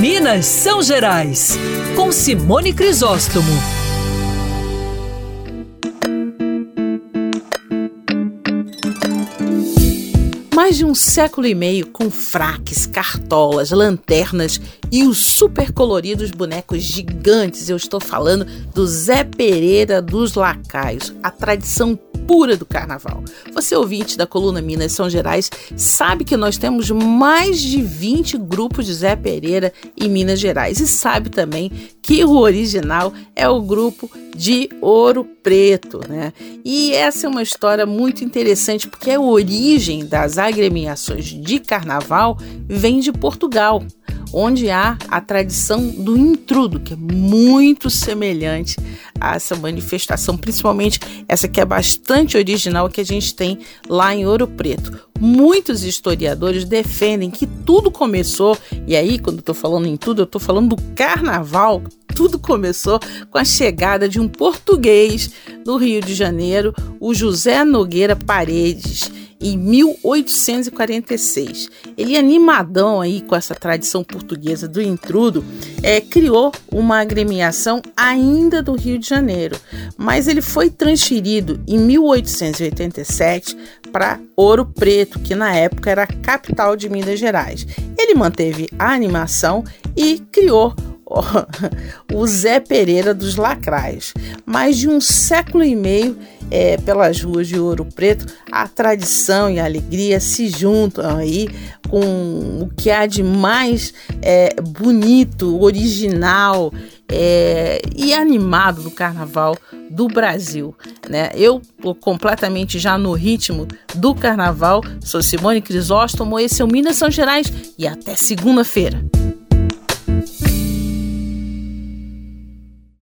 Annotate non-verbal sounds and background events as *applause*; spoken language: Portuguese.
Minas São Gerais, com Simone Crisóstomo. Mais de um século e meio com fraques, cartolas, lanternas e os super coloridos bonecos gigantes. Eu estou falando do Zé Pereira dos Lacaios, a tradição pura do carnaval. Você ouvinte da coluna Minas São Gerais sabe que nós temos mais de 20 grupos de Zé Pereira em Minas Gerais e sabe também que o original é o grupo de Ouro Preto, né? E essa é uma história muito interessante porque a origem das agremiações de carnaval vem de Portugal onde há a tradição do intrudo, que é muito semelhante a essa manifestação, principalmente essa que é bastante original que a gente tem lá em Ouro Preto. Muitos historiadores defendem que tudo começou, e aí, quando eu estou falando em tudo, eu estou falando do carnaval. Tudo começou com a chegada de um português no Rio de Janeiro, o José Nogueira Paredes em 1846. Ele, animadão aí com essa tradição portuguesa do intrudo, é, criou uma agremiação ainda do Rio de Janeiro, mas ele foi transferido em 1887 para Ouro Preto, que na época era a capital de Minas Gerais. Ele manteve a animação e criou *laughs* o Zé Pereira dos Lacrais. Mais de um século e meio é, pelas ruas de Ouro Preto, a tradição e a alegria se juntam aí com o que há de mais é, bonito, original é, e animado do carnaval do Brasil. Né? Eu completamente já no ritmo do carnaval. Sou Simone Crisóstomo, esse é o Minas São Gerais e até segunda-feira.